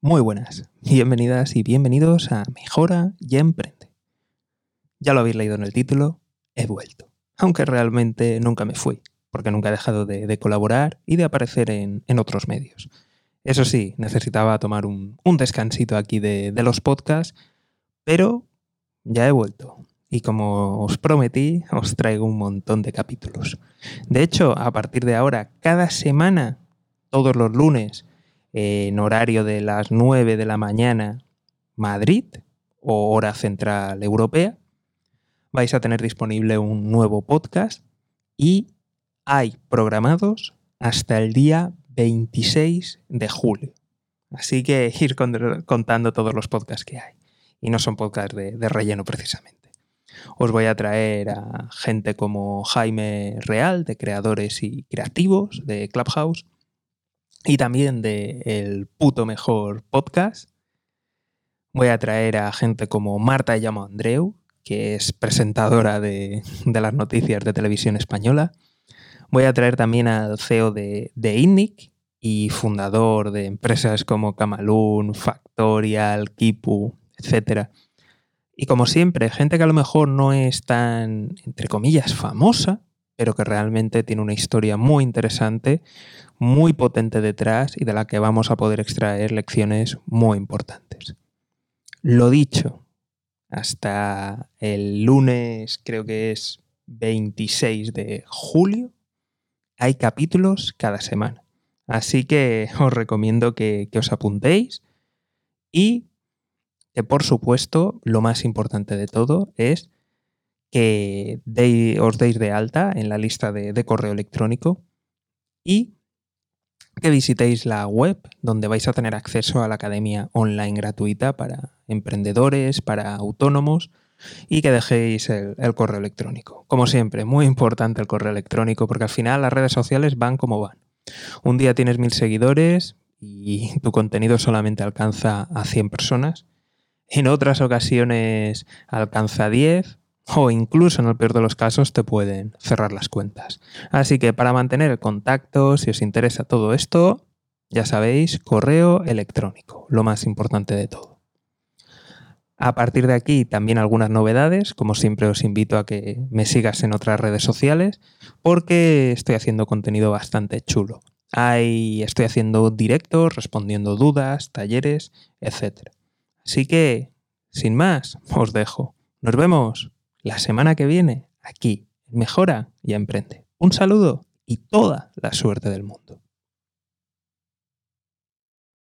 Muy buenas, bienvenidas y bienvenidos a Mejora y Emprende. Ya lo habéis leído en el título, he vuelto, aunque realmente nunca me fui, porque nunca he dejado de, colaborar y de aparecer en, otros medios. Eso sí, necesitaba tomar un, descansito aquí de, de los podcasts, pero ya he vuelto. Y como os prometí, os traigo un montón de capítulos. De hecho, a partir de ahora, cada semana, todos los lunes, en horario de las 9 de la mañana Madrid o hora central europea, vais a tener disponible un nuevo podcast y hay programados hasta el día 26 de julio. Así que ir contando todos los podcasts que hay. Y no son podcasts de, de relleno precisamente. Os voy a traer a gente como Jaime Real, de creadores y creativos de Clubhouse, y también de El puto mejor podcast. Voy a traer a gente como Marta Llamo Andreu, que es presentadora de, las noticias de televisión española. Voy a traer también al CEO de, de INNIC y fundador de empresas como Camalún, Factorial, Kipu, etc. Y como siempre, gente que a lo mejor no es tan, entre comillas, famosa, pero que realmente tiene una historia muy interesante, muy potente detrás y de la que vamos a poder extraer lecciones muy importantes. Lo dicho, hasta el lunes, creo que es 26 de julio, hay capítulos cada semana. Así que os recomiendo que, os apuntéis y que por supuesto lo más importante de todo es que os deis de alta en la lista de, correo electrónico y que visitéis la web donde vais a tener acceso a la academia online gratuita para emprendedores, para autónomos y que dejéis el, el, correo electrónico. Como siempre, muy importante el correo electrónico porque al final las redes sociales van como van. Un día tienes mil seguidores y tu contenido solamente alcanza a 100 personas. En otras ocasiones alcanza 10 o incluso en el peor de los casos te pueden cerrar las cuentas. Así que para mantener el contacto, si os interesa todo esto, ya sabéis, correo electrónico, lo más importante de todo. A partir de aquí también algunas novedades, como siempre os invito a que me sigas en otras redes sociales porque estoy haciendo contenido bastante chulo. Ahí estoy haciendo directos, respondiendo dudas, talleres, etc. Así que, sin más, os dejo. Nos vemos la semana que viene aquí Mejora y Emprende. Un saludo y toda la suerte del mundo.